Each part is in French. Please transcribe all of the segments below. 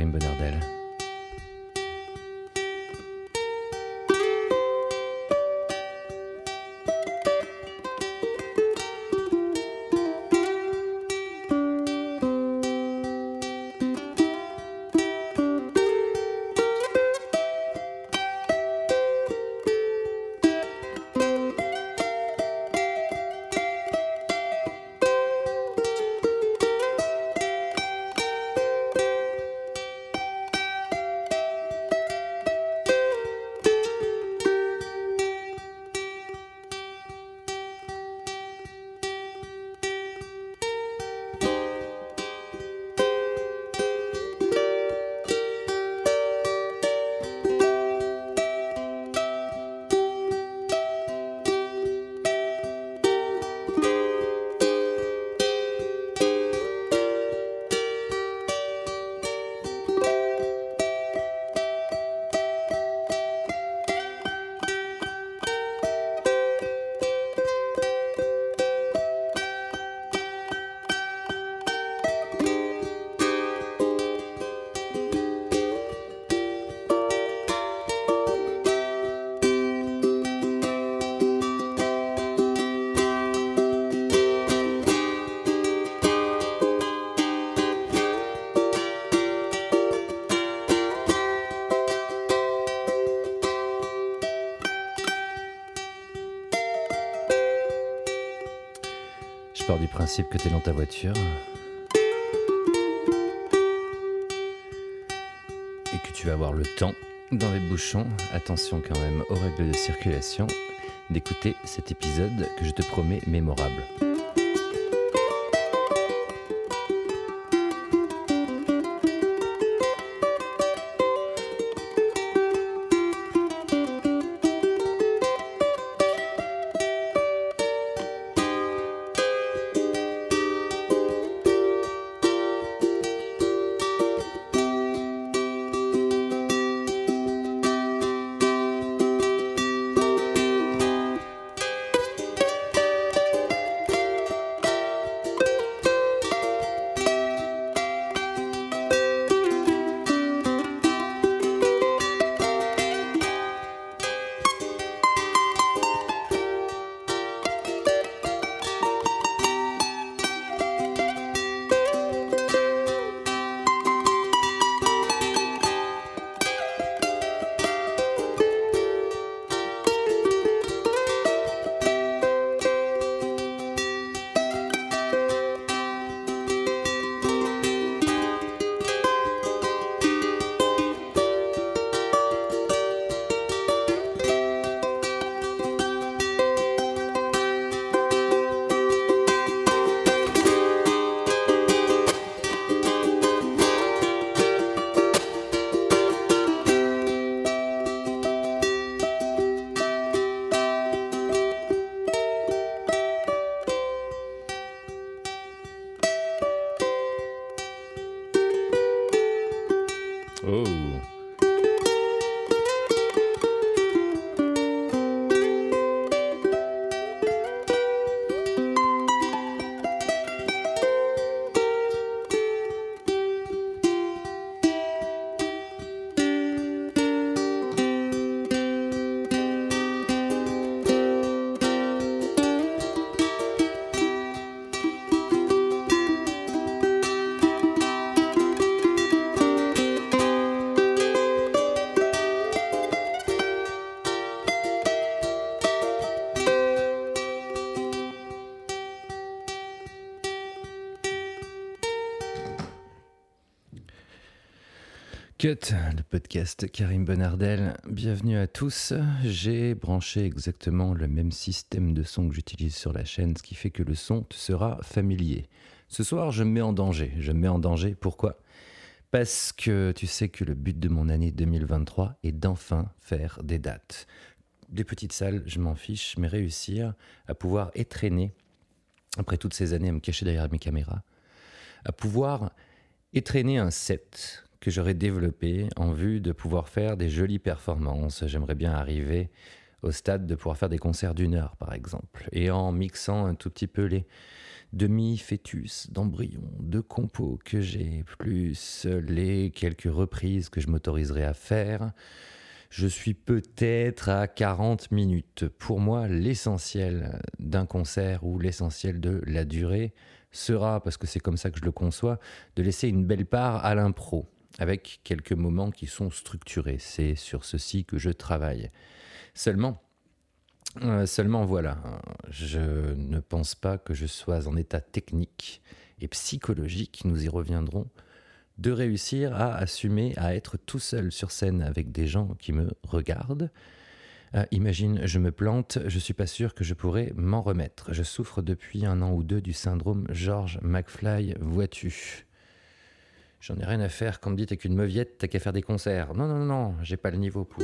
Karim Bonardel. Que tu es dans ta voiture. Et que tu vas avoir le temps, dans les bouchons, attention quand même aux règles de circulation, d'écouter cet épisode que je te promets mémorable. Le podcast Karim Bonardel. Bienvenue à tous. J'ai branché exactement le même système de son que j'utilise sur la chaîne, ce qui fait que le son te sera familier. Ce soir, je me mets en danger. Je me mets en danger. Pourquoi? Parce que tu sais que le but de mon année 2023 est d'enfin faire des dates. Des petites salles, je m'en fiche, mais réussir à pouvoir étraîner, après toutes ces années à me cacher derrière mes caméras, à pouvoir étraîner un set que j'aurais développé en vue de pouvoir faire des jolies performances. J'aimerais bien arriver au stade de pouvoir faire des concerts d'une heure, par exemple, et en mixant un tout petit peu les demi-fœtus d'embryon, de compos que j'ai, plus les quelques reprises que je m'autoriserai à faire, je suis peut-être à 40 minutes. Pour moi, l'essentiel d'un concert ou l'essentiel de la durée sera, parce que c'est comme ça que je le conçois, de laisser une belle part à l'impro, avec quelques moments qui sont structurés. C'est sur ceci que je travaille. Seulement, euh, seulement voilà, je ne pense pas que je sois en état technique et psychologique, nous y reviendrons, de réussir à assumer à être tout seul sur scène avec des gens qui me regardent. Euh, imagine, je me plante, je suis pas sûr que je pourrais m'en remettre. Je souffre depuis un an ou deux du syndrome George McFly, vois-tu. J'en ai rien à faire quand me dit t'es qu'une meuviette, t'as qu'à faire des concerts. Non, non, non, j'ai pas le niveau pour.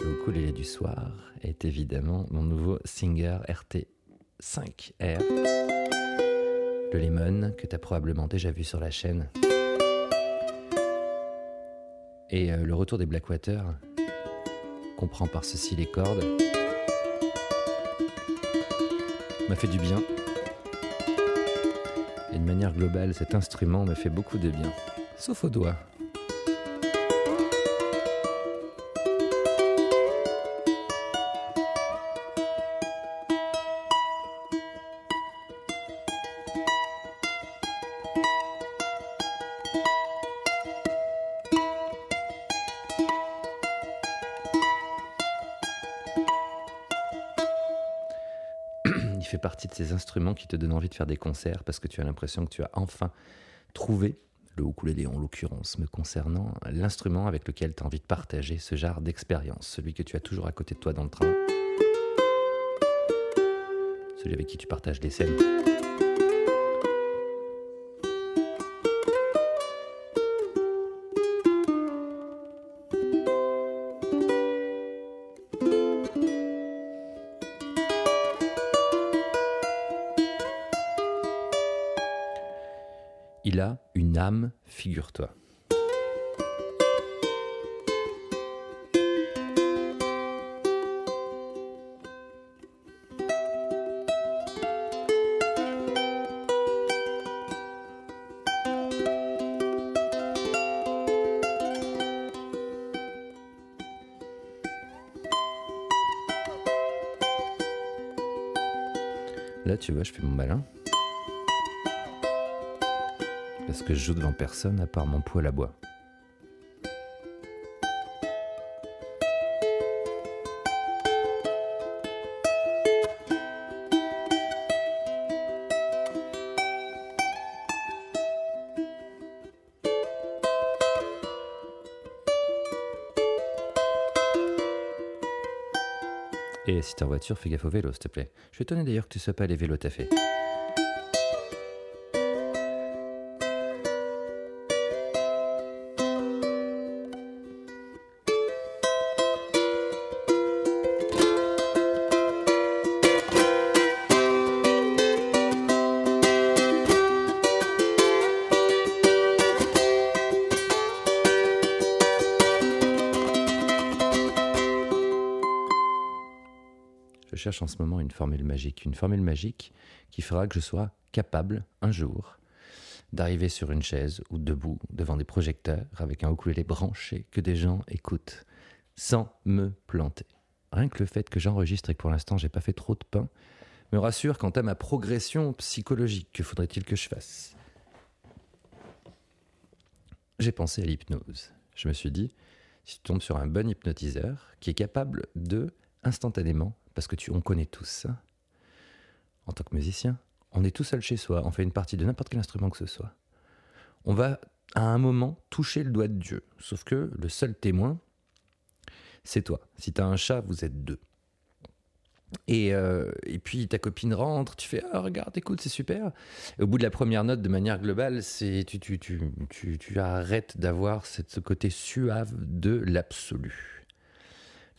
Le ukulélé du soir est évidemment mon nouveau Singer RT5R. Le Lemon que tu as probablement déjà vu sur la chaîne. Et euh, le retour des Blackwater comprend par ceci les cordes. M'a fait du bien. De manière globale, cet instrument me fait beaucoup de bien. Sauf aux doigts. Qui te donnent envie de faire des concerts parce que tu as l'impression que tu as enfin trouvé, le ukulélé en l'occurrence, me concernant, l'instrument avec lequel tu as envie de partager ce genre d'expérience, celui que tu as toujours à côté de toi dans le train, celui avec qui tu partages des scènes. Figure-toi. Là, tu vois, je fais mon malin parce que je joue devant personne à part mon poêle à bois. Et si t'es en voiture, fais gaffe au vélo, s'il te plaît. Je suis étonné d'ailleurs que tu sois pas les vélos fait. Cherche en ce moment une formule magique. Une formule magique qui fera que je sois capable, un jour, d'arriver sur une chaise ou debout devant des projecteurs avec un ukulélé branché que des gens écoutent sans me planter. Rien que le fait que j'enregistre et que pour l'instant j'ai pas fait trop de pain me rassure quant à ma progression psychologique. Que faudrait-il que je fasse? J'ai pensé à l'hypnose. Je me suis dit, si tu tombes sur un bon hypnotiseur qui est capable de, instantanément, parce que tu, on connaît tous. En tant que musicien, on est tout seul chez soi, on fait une partie de n'importe quel instrument que ce soit. On va à un moment toucher le doigt de Dieu. Sauf que le seul témoin, c'est toi. Si tu as un chat, vous êtes deux. Et, euh, puis ta copine rentre, tu fais ah, regarde, écoute, c'est super. Au bout de la première note, de manière globale, c'est tu, tu, tu, tu, arrêtes d'avoir ce côté suave de l'absolu.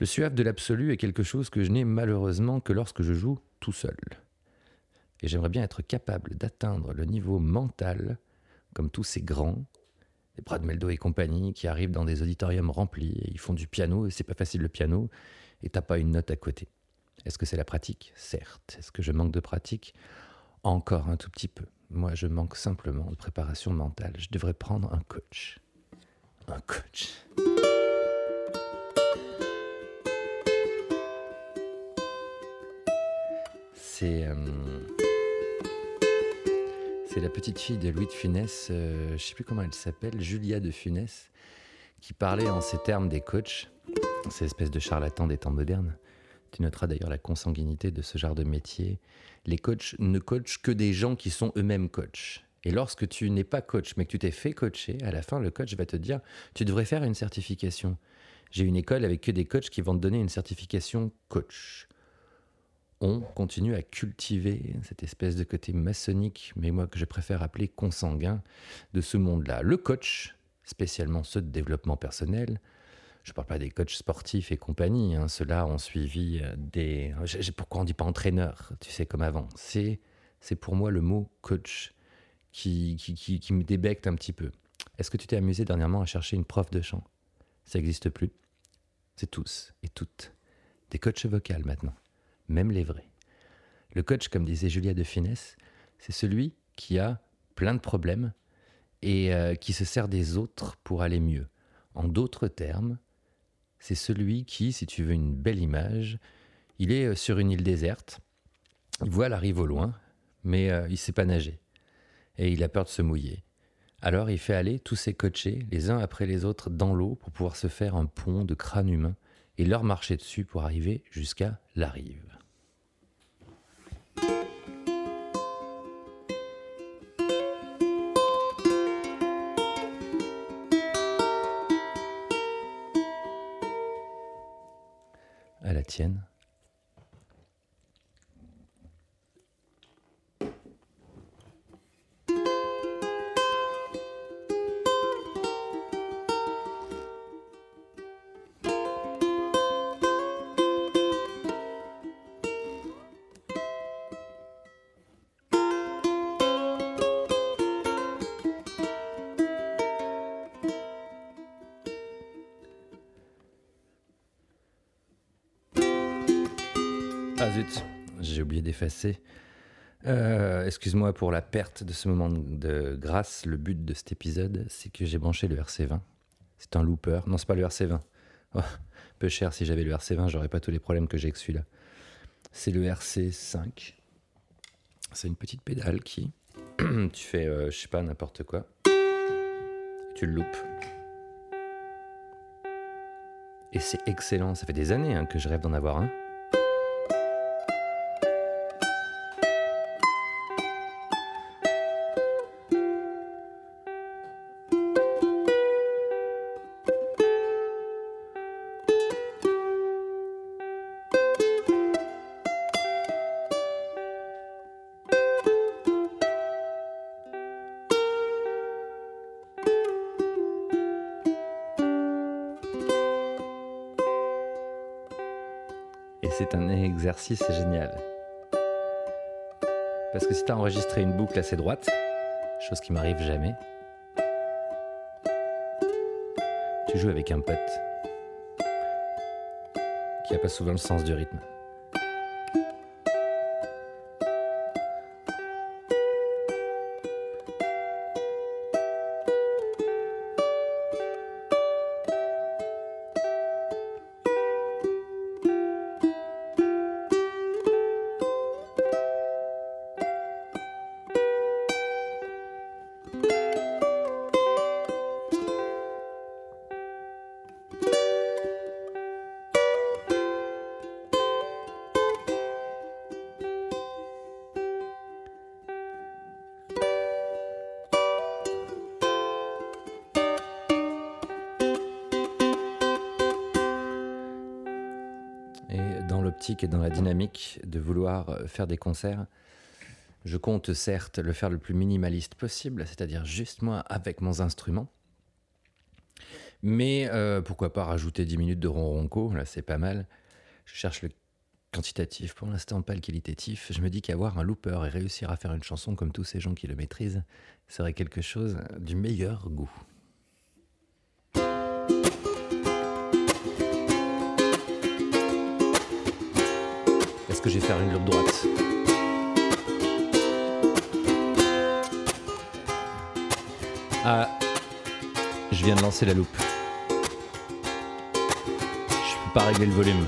Le suave de l'absolu est quelque chose que je n'ai malheureusement que lorsque je joue tout seul. Et j'aimerais bien être capable d'atteindre le niveau mental, comme tous ces grands, les Brad Meldo et compagnie, qui arrivent dans des auditoriums remplis et ils font du piano et c'est pas facile le piano et t'as pas une note à côté. Est-ce que c'est la pratique? Certes. Est-ce que je manque de pratique? Encore un tout petit peu. Moi, je manque simplement de préparation mentale. Je devrais prendre un coach. Un coach. C'est. Euh, c'est la petite fille de Louis de Funès, euh, je ne sais plus comment elle s'appelle, Julia de Funès, qui parlait en ces termes des coachs, ces espèces de charlatans des temps modernes. Tu noteras d'ailleurs la consanguinité de ce genre de métier. Les coachs ne coachent que des gens qui sont eux-mêmes coachs. Et lorsque tu n'es pas coach, mais que tu t'es fait coacher, à la fin, le coach va te dire Tu devrais faire une certification. J'ai une école avec que des coachs qui vont te donner une certification coach on continue à cultiver cette espèce de côté maçonnique, mais moi que je préfère appeler consanguin, de ce monde-là. Le coach, spécialement ceux de développement personnel, je ne parle pas des coachs sportifs et compagnie, hein, ceux-là ont suivi euh, des... Pourquoi on ne dit pas entraîneur, tu sais, comme avant C'est pour moi le mot coach qui, qui, qui, qui me débecte un petit peu. Est-ce que tu t'es amusé dernièrement à chercher une prof de chant? Ça n'existe plus. C'est tous et toutes des coachs vocaux maintenant même les vrais. Le coach, comme disait Julia de Finesse, c'est celui qui a plein de problèmes et euh, qui se sert des autres pour aller mieux. En d'autres termes, c'est celui qui, si tu veux une belle image, il est euh, sur une île déserte, il voit la rive au loin, mais euh, il ne sait pas nager et il a peur de se mouiller. Alors il fait aller tous ses coachés, les uns après les autres, dans l'eau pour pouvoir se faire un pont de crâne humain et leur marcher dessus pour arriver jusqu'à la rive. la tienne d'effacer. Euh, excuse-moi pour la perte de ce moment de grâce. Le but de cet épisode, c'est que j'ai branché le RC20. C'est un looper. Non, c'est pas le RC20. peu cher, si j'avais le RC20, j'aurais pas tous les problèmes que j'ai avec celui-là. C'est le RC5. C'est une petite pédale qui. tu fais, euh, je sais pas, n'importe quoi. Tu le loupes. Et c'est excellent. Ça fait des années hein, que je rêve d'en avoir un. Exercice génial. Parce que si tu as enregistré une boucle assez droite, chose qui m'arrive jamais, tu joues avec un pote qui n'a pas souvent le sens du rythme. Et dans la dynamique de vouloir euh, faire des concerts, je compte certes le faire le plus minimaliste possible, c'est-à-dire juste moi avec mon instrument. Mais euh, pourquoi pas rajouter 10 minutes de ronronco, là c'est pas mal. Je cherche le quantitatif, pour l'instant pas le qualitatif. Je me dis qu'avoir un looper et réussir à faire une chanson comme tous ces gens qui le maîtrisent serait quelque chose du meilleur goût. Que je vais faire une loupe droite. Ah, je viens de lancer la loupe. Je peux pas régler le volume.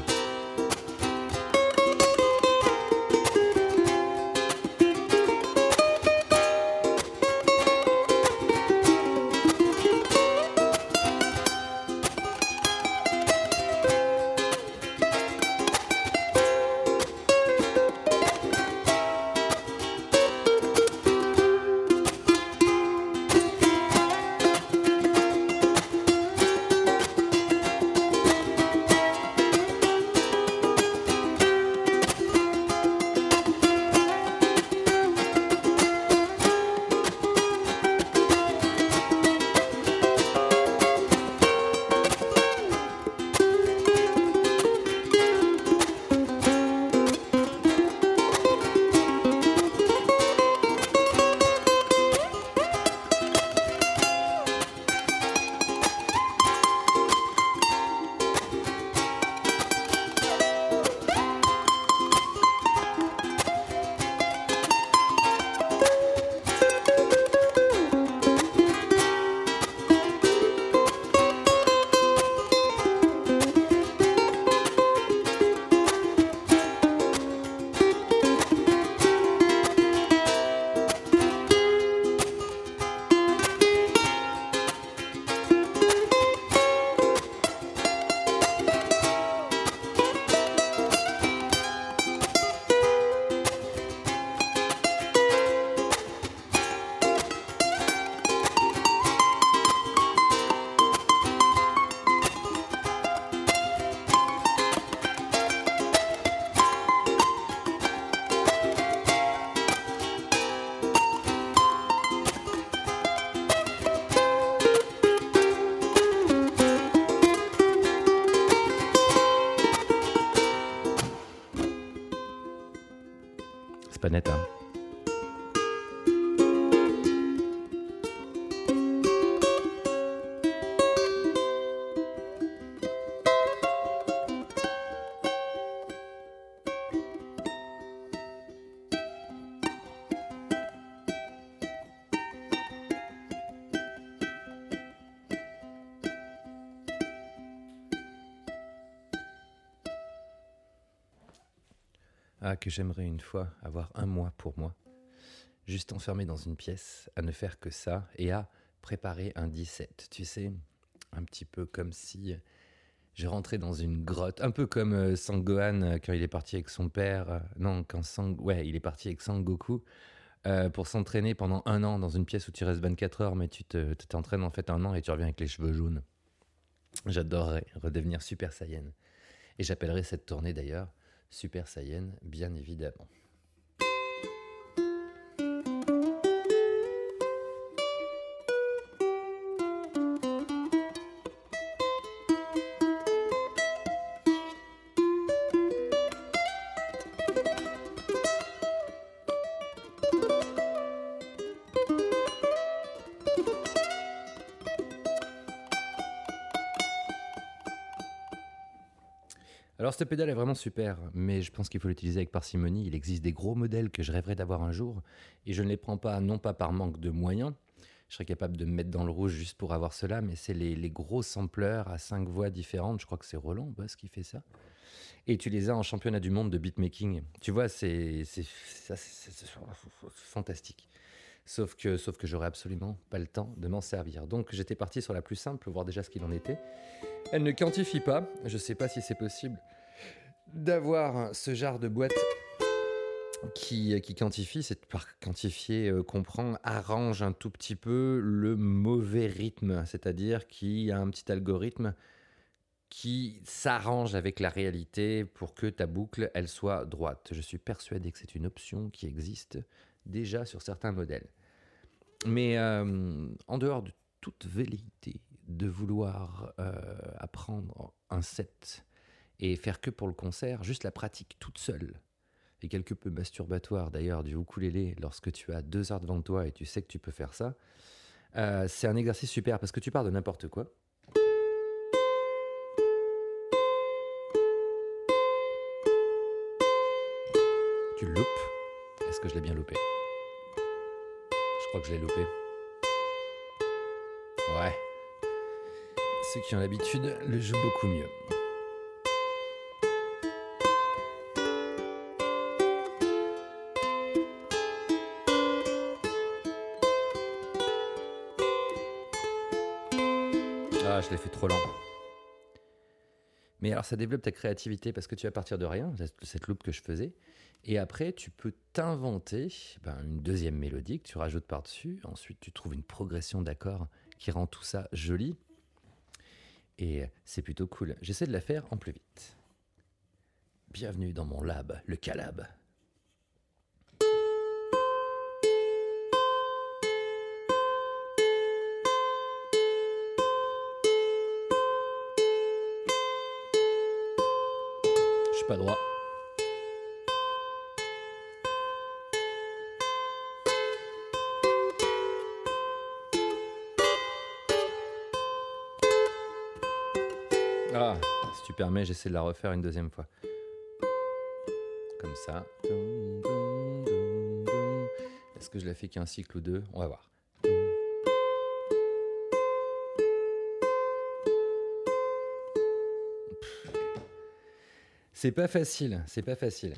Que j'aimerais une fois avoir un mois pour moi, juste enfermé dans une pièce, à ne faire que ça et à préparer un 17. Tu sais, un petit peu comme si je rentrais dans une grotte, un peu comme euh, Sangohan euh, quand il est parti avec son père. Euh, non, quand Sang, ouais, il est parti avec Sangoku pour s'entraîner pendant un an dans une pièce où tu restes 24 heures, mais tu t'entraînes en fait un an et tu reviens avec les cheveux jaunes. J'adorerais redevenir Super Saiyan. Et j'appellerais cette tournée d'ailleurs Super Saiyan, bien évidemment. Cette pédale est vraiment super, mais je pense qu'il faut l'utiliser avec parcimonie. Il existe des gros modèles que je rêverais d'avoir un jour, et je ne les prends pas, non pas par manque de moyens, je serais capable de me mettre dans le rouge juste pour avoir cela, mais c'est les, gros sampleurs à cinq voix différentes, je crois que c'est Roland Boss qui fait ça. Et tu les as en championnat du monde de beatmaking. Tu vois, c'est fantastique. Sauf que, sauf que j'aurais absolument pas le temps de m'en servir. Donc j'étais parti sur la plus simple, voir déjà ce qu'il en était. Elle ne quantifie pas, je sais pas si c'est possible d'avoir ce genre de boîte qui, qui quantifie, c'est par quantifier euh, comprend, arrange un tout petit peu le mauvais rythme, c'est-à-dire qu'il y a un petit algorithme qui s'arrange avec la réalité pour que ta boucle, elle soit droite. Je suis persuadé que c'est une option qui existe déjà sur certains modèles. Mais euh, en dehors de toute velléité de vouloir euh, apprendre un set et faire que pour le concert, juste la pratique toute seule, et quelque peu masturbatoire d'ailleurs du ukulélé lorsque tu as deux heures devant toi et tu sais que tu peux faire ça, euh, c'est un exercice super parce que tu pars de n'importe quoi. tu loupes. Est-ce que je l'ai bien loupé? Je crois que je l'ai loupé. Ouais. Ceux qui ont l'habitude le jouent beaucoup mieux. Ah, je l'ai fait trop lent. Mais alors, ça développe ta créativité parce que tu vas partir de rien, cette loupe que je faisais. Et après, tu peux t'inventer ben, une deuxième mélodie que tu rajoutes par-dessus. Ensuite, tu trouves une progression d'accords qui rend tout ça joli. Et c'est plutôt cool. J'essaie de la faire en plus vite. Bienvenue dans mon lab, le Calab. Pas droit. Ah, si tu permets, j'essaie de la refaire une deuxième fois. Comme ça. Est-ce que je la fais qu'un cycle ou deux? On va voir. C'est pas facile, c'est pas facile.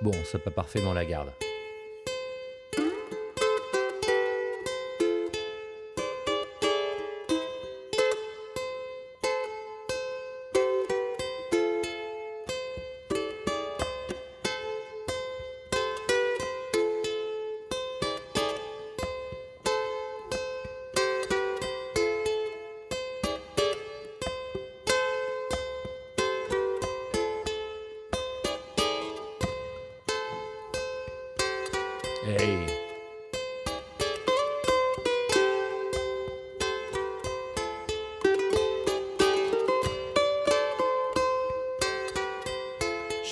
Bon, c'est pas parfaitement la garde.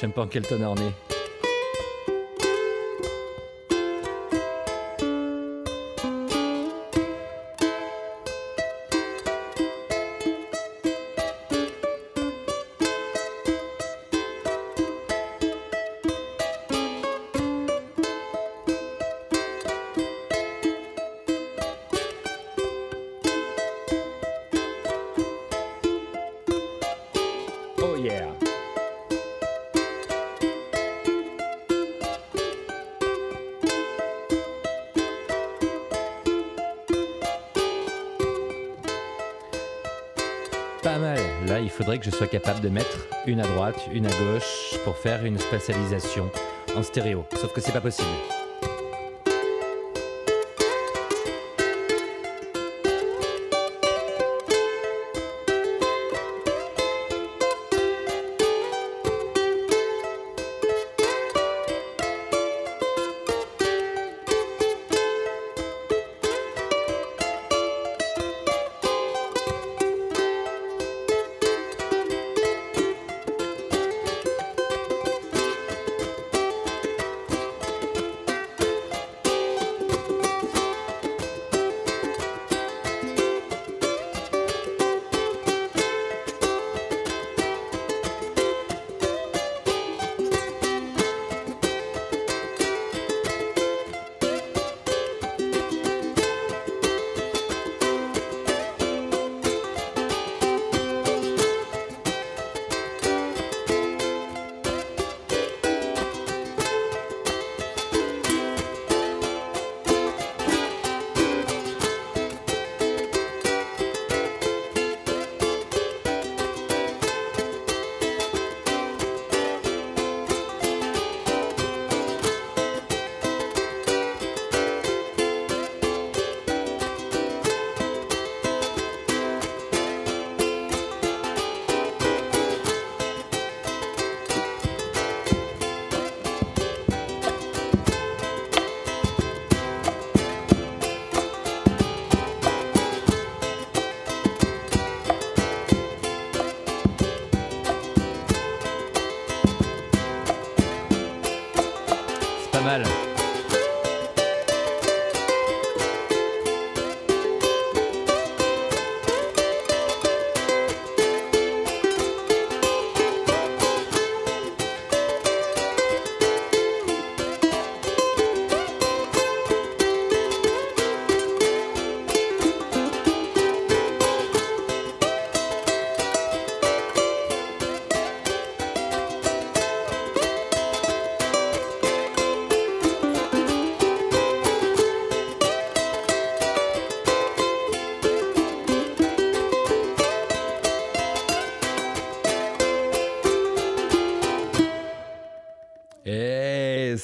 Je que je sois capable de mettre une à droite, une à gauche pour faire une spatialisation en stéréo. Sauf que c'est pas possible.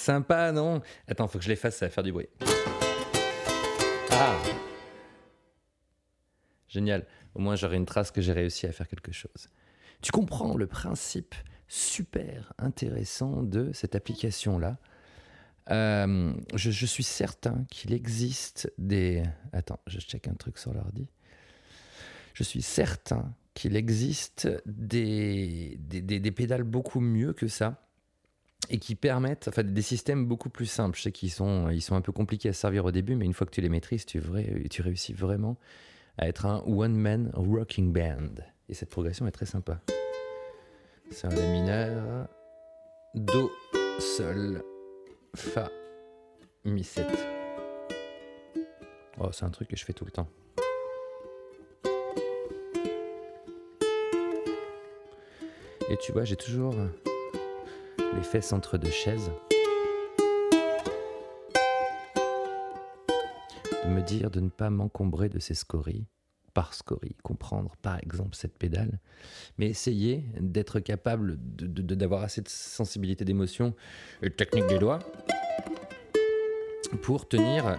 Sympa, non? Attends, faut que je l'efface, ça va faire du bruit. Ah Génial. Au moins, j'aurai une trace que j'ai réussi à faire quelque chose. Tu comprends le principe super intéressant de cette application-là? Euh, je, suis certain qu'il existe des... Attends, je check un truc sur l'ordi. Je suis certain qu'il existe des, des, pédales beaucoup mieux que ça et qui permettent, enfin des systèmes beaucoup plus simples. Je sais qu'ils sont, ils sont un peu compliqués à servir au début, mais une fois que tu les maîtrises, tu, tu réussis vraiment à être un one-man rocking band. Et cette progression est très sympa. C'est un La mineur, Do, Sol, Fa, Mi 7. Oh, c'est un truc que je fais tout le temps. Et tu vois, j'ai toujours les fesses entre deux chaises. De me dire de ne pas m'encombrer de ces scories par scorie, comprendre par exemple cette pédale, mais essayer d'être capable d'avoir assez de sensibilité d'émotion et de technique des doigts pour tenir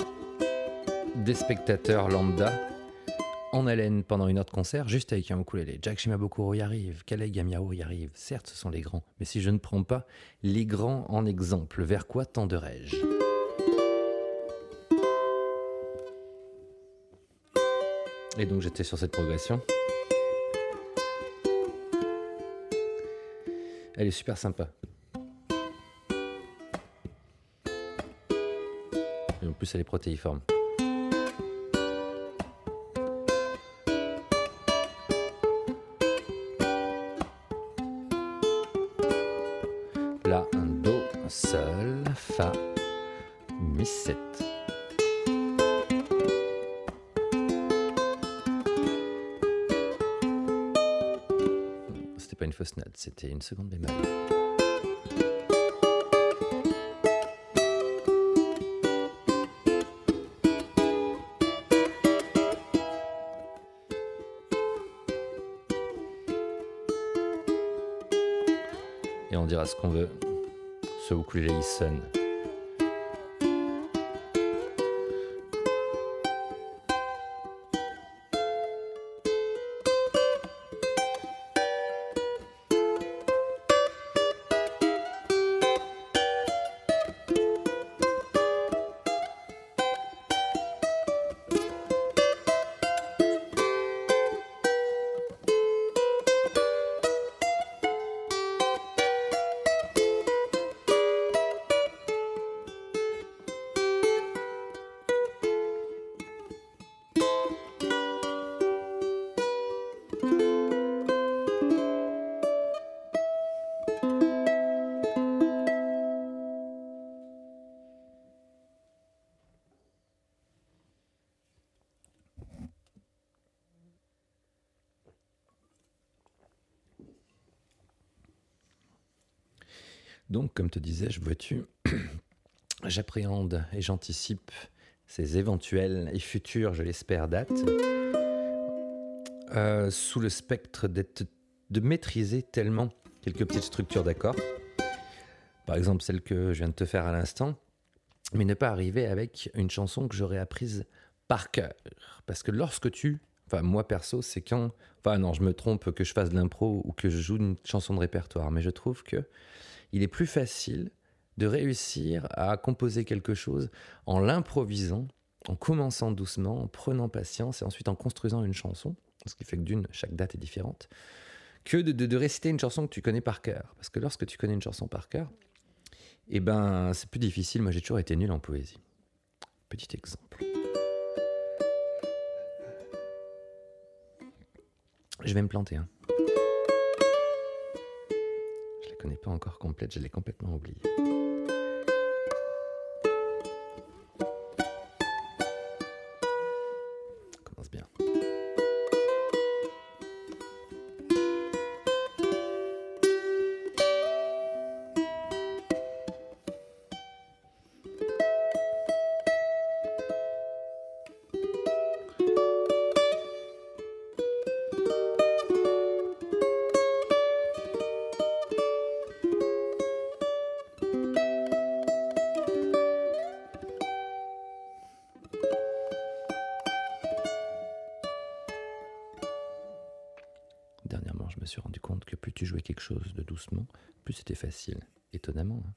des spectateurs lambda en haleine pendant une heure de concert juste avec un ukulélé. Jack Shimabukuro y arrive, Kale Gamiao y arrive. Certes, ce sont les grands, mais si je ne prends pas les grands en exemple, vers quoi tenderais-je Et donc j'étais sur cette progression. Elle est super sympa. Et en plus elle est protéiforme. Fausse note, c'était une seconde bémol. Et on dira ce qu'on veut. Ce ukulélé il sonne. Vois-tu, j'appréhende et j'anticipe ces éventuelles et futures, je l'espère, dates, euh, sous le spectre d'être, de maîtriser tellement quelques petites structures d'accords, par exemple celle que je viens de te faire à l'instant, mais ne pas arriver avec une chanson que j'aurais apprise par cœur. Parce que lorsque tu, enfin moi perso, c'est quand, enfin non, je me trompe que je fasse de l'impro ou que je joue une chanson de répertoire, mais je trouve que il est plus facile de réussir à composer quelque chose en l'improvisant, en commençant doucement, en prenant patience et ensuite en construisant une chanson, ce qui fait que d'une, chaque date est différente, que de, réciter une chanson que tu connais par cœur. Parce que lorsque tu connais une chanson par cœur, eh ben, c'est plus difficile. Moi, j'ai toujours été nul en poésie. Petit exemple. Je vais me planter. Hein n'est pas encore complète, je l'ai complètement oubliée. Rendu compte que plus tu jouais quelque chose de doucement, plus c'était facile. Étonnamment. Hein.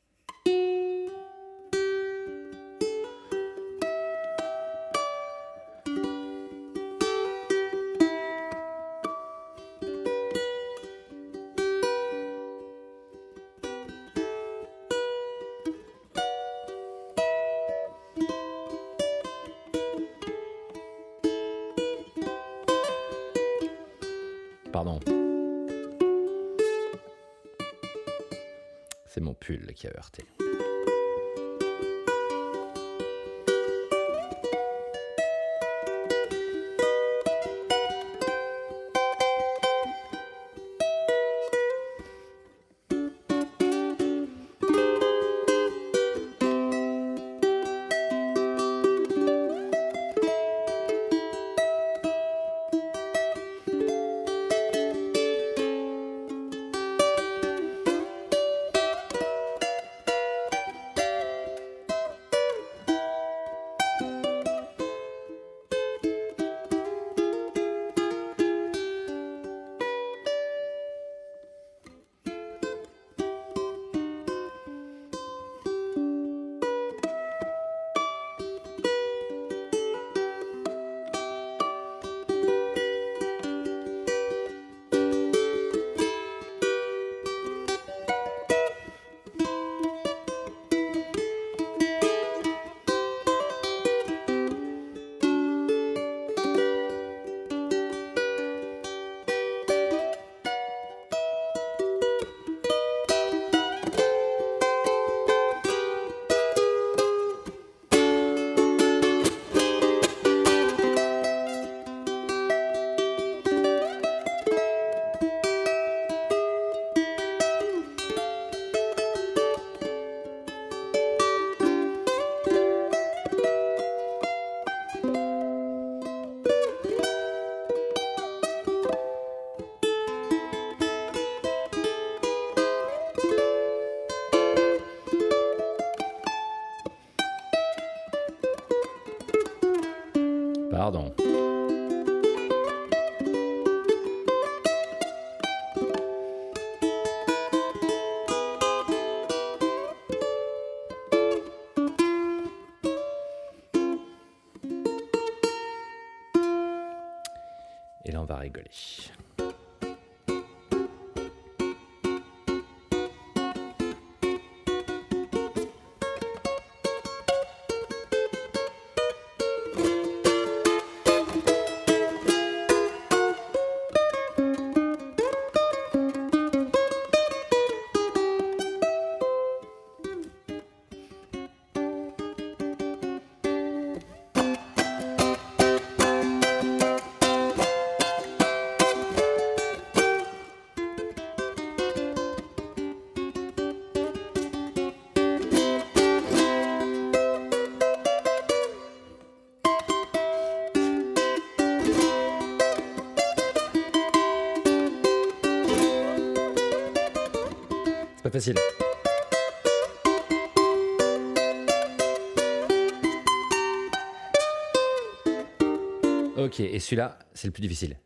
Ok, et celui-là, c'est le plus difficile.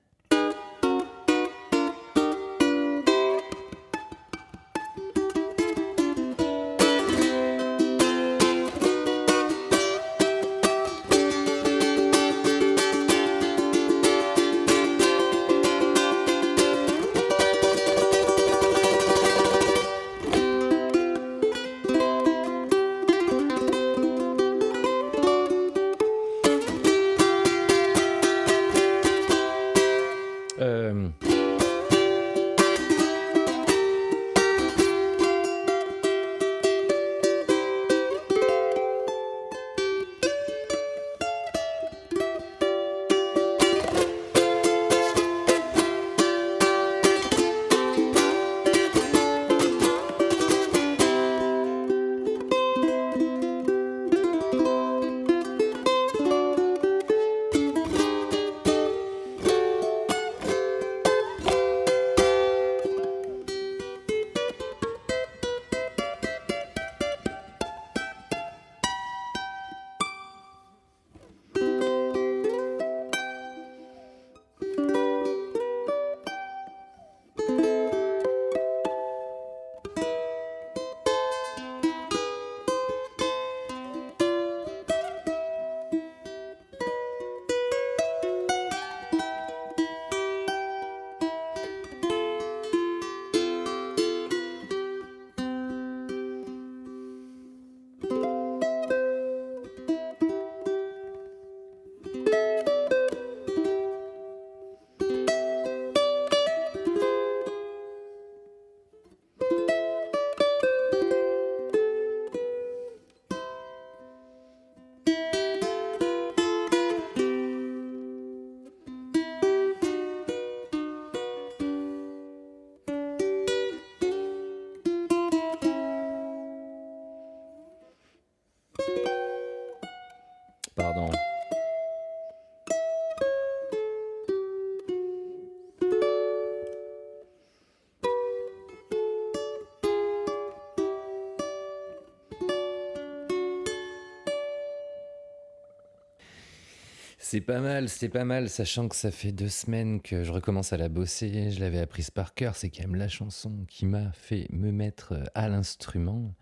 C'est pas mal, c'est pas mal, sachant que ça fait deux semaines que je recommence à la bosser. Je l'avais apprise par cœur, c'est quand même la chanson qui m'a fait me mettre à l'instrument.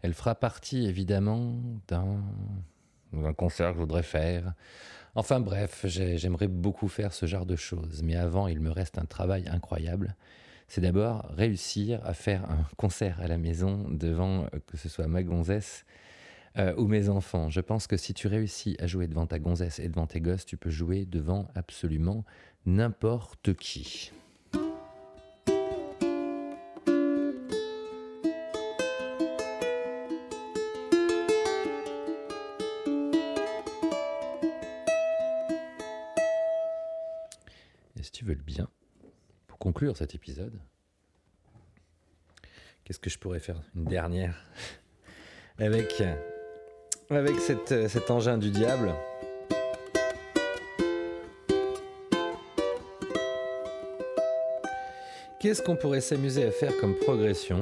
Elle fera partie évidemment d'un concert que je voudrais faire. Enfin bref, j'aimerais beaucoup faire ce genre de choses, mais avant il me reste un travail incroyable. C'est d'abord réussir à faire un concert à la maison devant que ce soit ma gonzesse euh, ou mes enfants. Je pense que si tu réussis à jouer devant ta gonzesse et devant tes gosses, tu peux jouer devant absolument n'importe qui. Et si tu veux le bien, pour conclure cet épisode, qu'est-ce que je pourrais faire Une dernière avec avec euh, cet engin du diable. Qu'est-ce qu'on pourrait s'amuser à faire comme progression?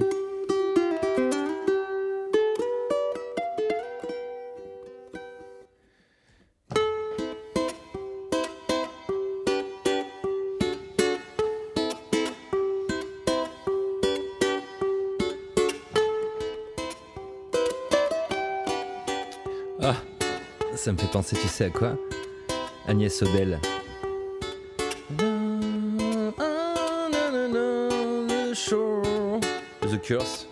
Ça me fait penser, tu sais à quoi Agnès Sobel. The Curse.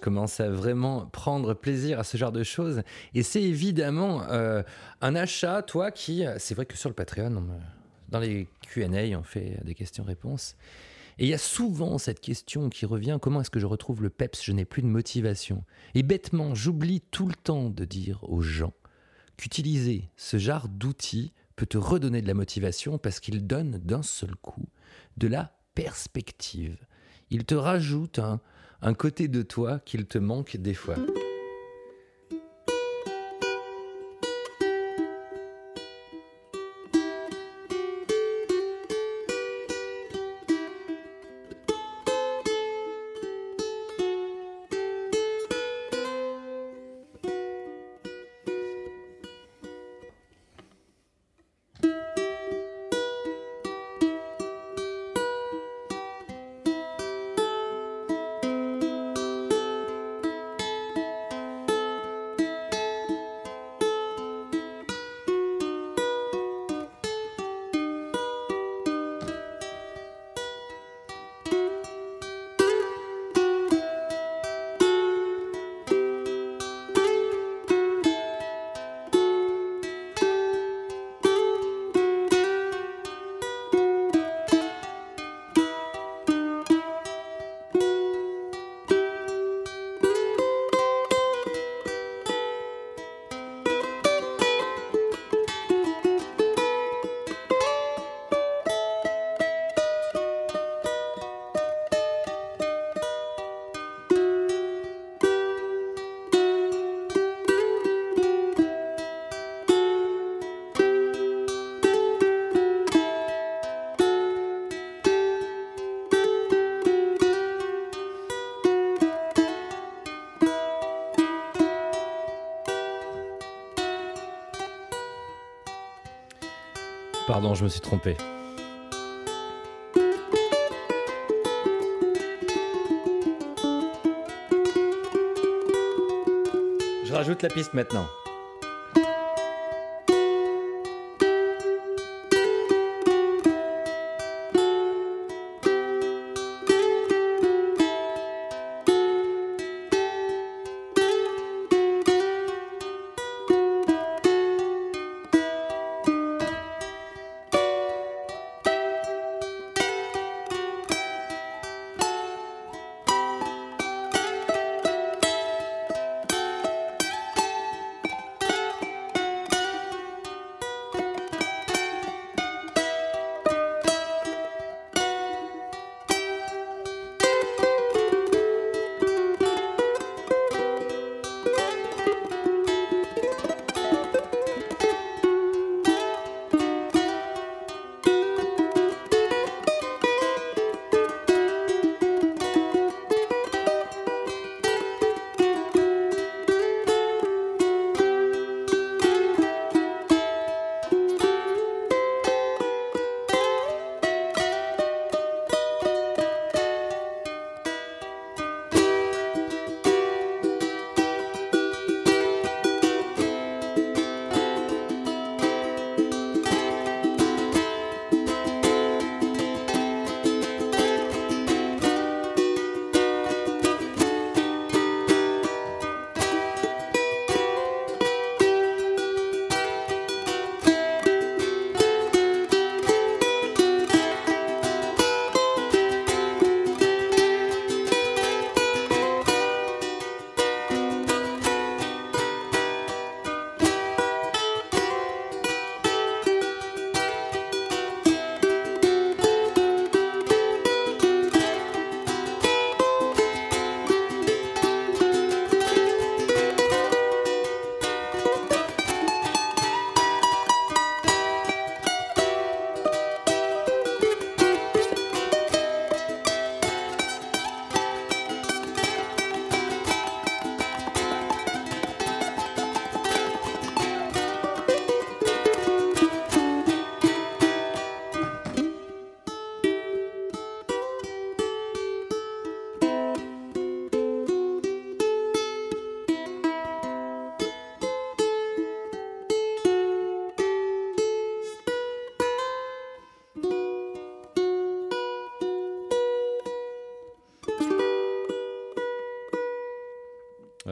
Commence à vraiment prendre plaisir à ce genre de choses. Et c'est évidemment euh, un achat, toi, qui... C'est vrai que sur le Patreon, dans les QA, on fait des questions-réponses. Et il y a souvent cette question qui revient, comment est-ce que je retrouve le PEPS? Je n'ai plus de motivation. Et bêtement, j'oublie tout le temps de dire aux gens qu'utiliser ce genre d'outils peut te redonner de la motivation parce qu'il donne d'un seul coup de la perspective. Il te rajoute un, côté de toi qu'il te manque des fois. Pardon, je me suis trompé. Je rajoute la piste maintenant.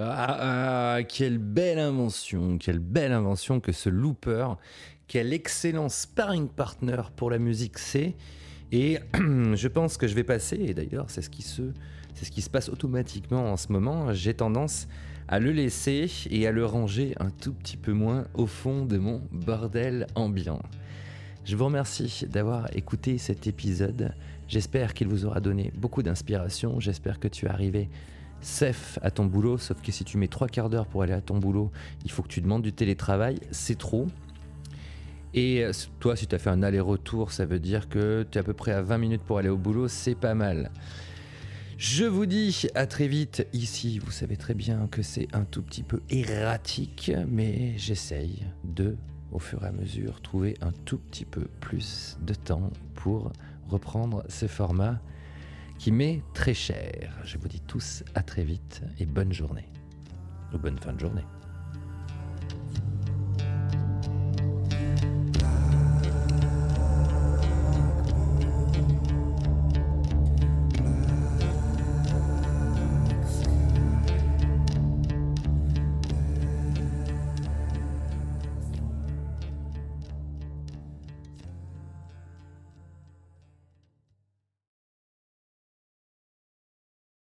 Ah, quelle belle invention, quelle belle invention que ce looper, quel excellent sparring partner pour la musique c'est. Et je pense que je vais passer, et d'ailleurs c'est ce qui se, c'est ce qui se passe automatiquement en ce moment. J'ai tendance à le laisser et à le ranger un tout petit peu moins au fond de mon bordel ambiant. Je vous remercie d'avoir écouté cet épisode. J'espère qu'il vous aura donné beaucoup d'inspiration. J'espère que tu es arrivé safe à ton boulot, sauf que si tu mets trois quarts d'heure pour aller à ton boulot, il faut que tu demandes du télétravail, c'est trop. Et euh, toi, si tu as fait un aller-retour, ça veut dire que tu es à peu près à 20 minutes pour aller au boulot, c'est pas mal. Je vous dis à très vite ici, vous savez très bien que c'est un tout petit peu erratique, mais j'essaye de, au fur et à mesure, trouver un tout petit peu plus de temps pour reprendre ce format qui m'est très cher. Je vous dis tous à très vite et bonne journée. Ou bonne fin de journée.